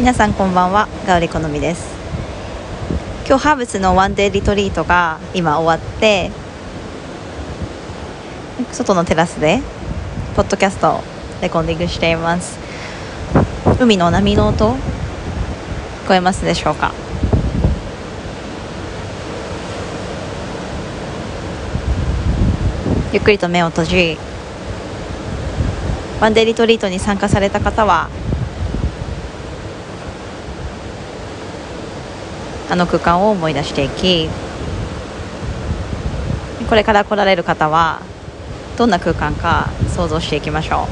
皆さんこんばんは。ガウリコのみです。今日ハーブスのワンデーリトリートが今終わって外のテラスでポッドキャストをレコーディングしています。海の波の音聞こえますでしょうか？ゆっくりと目を閉じワンデーリトリートに参加された方はあの空間を思い出していきこれから来られる方はどんな空間か想像していきましょ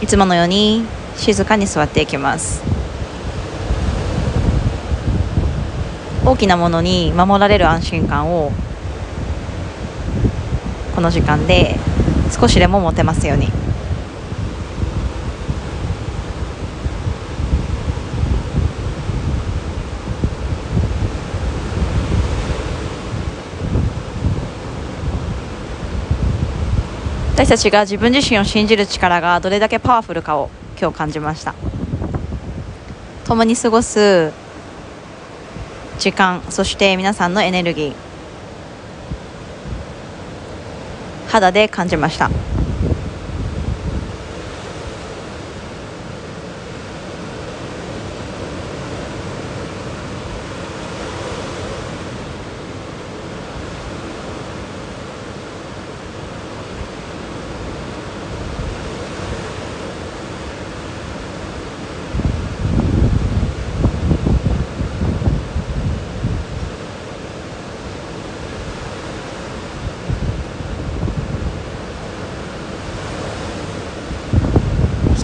う。いつものように静かに座っていきます。大きなものに守られる安心感をこの時間で少しでも持てますように。私たちが自分自身を信じる力がどれだけパワフルかを今日感じました。共に過ごす時間そして皆さんのエネルギー。肌で感じました。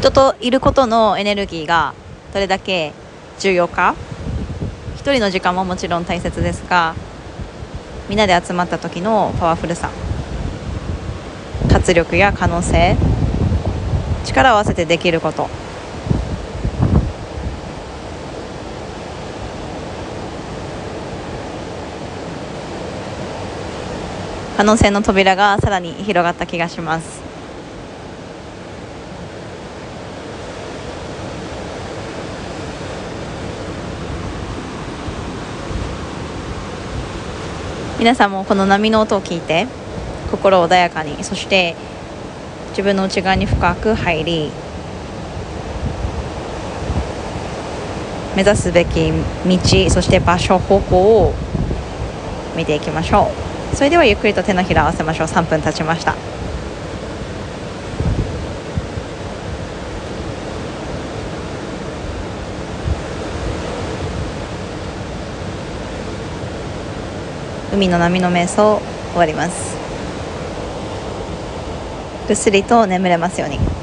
人といることのエネルギーがどれだけ重要か。一人の時間ももちろん大切ですがみんなで集まった時のパワフルさ活力や可能性力を合わせてできること。可能性の扉がさらに広がった気がします。皆さんもこの波の音を聞いて心穏やかにそして自分の内側に深く入り目指すべき道そして場所方向を見ていきましょう。それではゆっくりと手のひらを合わせましょう。3分経ちました。海の波の瞑想終わります。ぐっすりと眠れますように。